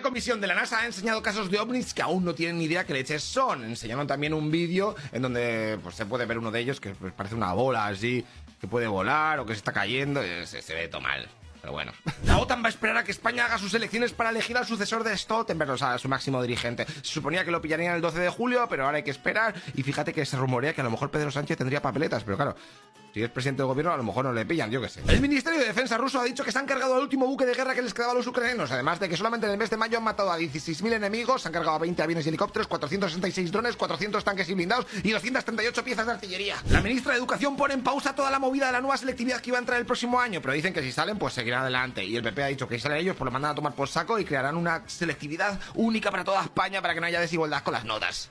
Una comisión de la NASA ha enseñado casos de ovnis que aún no tienen ni idea qué leches son. Enseñaron también un vídeo en donde pues, se puede ver uno de ellos que pues, parece una bola así, que puede volar o que se está cayendo. Se, se ve todo mal. Pero bueno. La OTAN va a esperar a que España haga sus elecciones para elegir al sucesor de Stoltenberg, o sea, a su máximo dirigente. Se suponía que lo pillarían el 12 de julio, pero ahora hay que esperar. Y fíjate que se rumorea que a lo mejor Pedro Sánchez tendría papeletas, pero claro, si es presidente del gobierno, a lo mejor no le pillan, yo qué sé. El Ministerio de Defensa ruso ha dicho que se han cargado al último buque de guerra que les quedaba a los ucranianos, además de que solamente en el mes de mayo han matado a 16.000 enemigos, se han cargado a 20 aviones y helicópteros, 466 drones, 400 tanques y blindados y 238 piezas de artillería. La ministra de Educación pone en pausa toda la movida de la nueva selectividad que iba a entrar el próximo año, pero dicen que si salen, pues seguirán adelante. Y el PP ha dicho que si salen ellos, pues lo mandan a tomar por saco y crearán una selectividad única para toda España para que no haya desigualdad con las notas.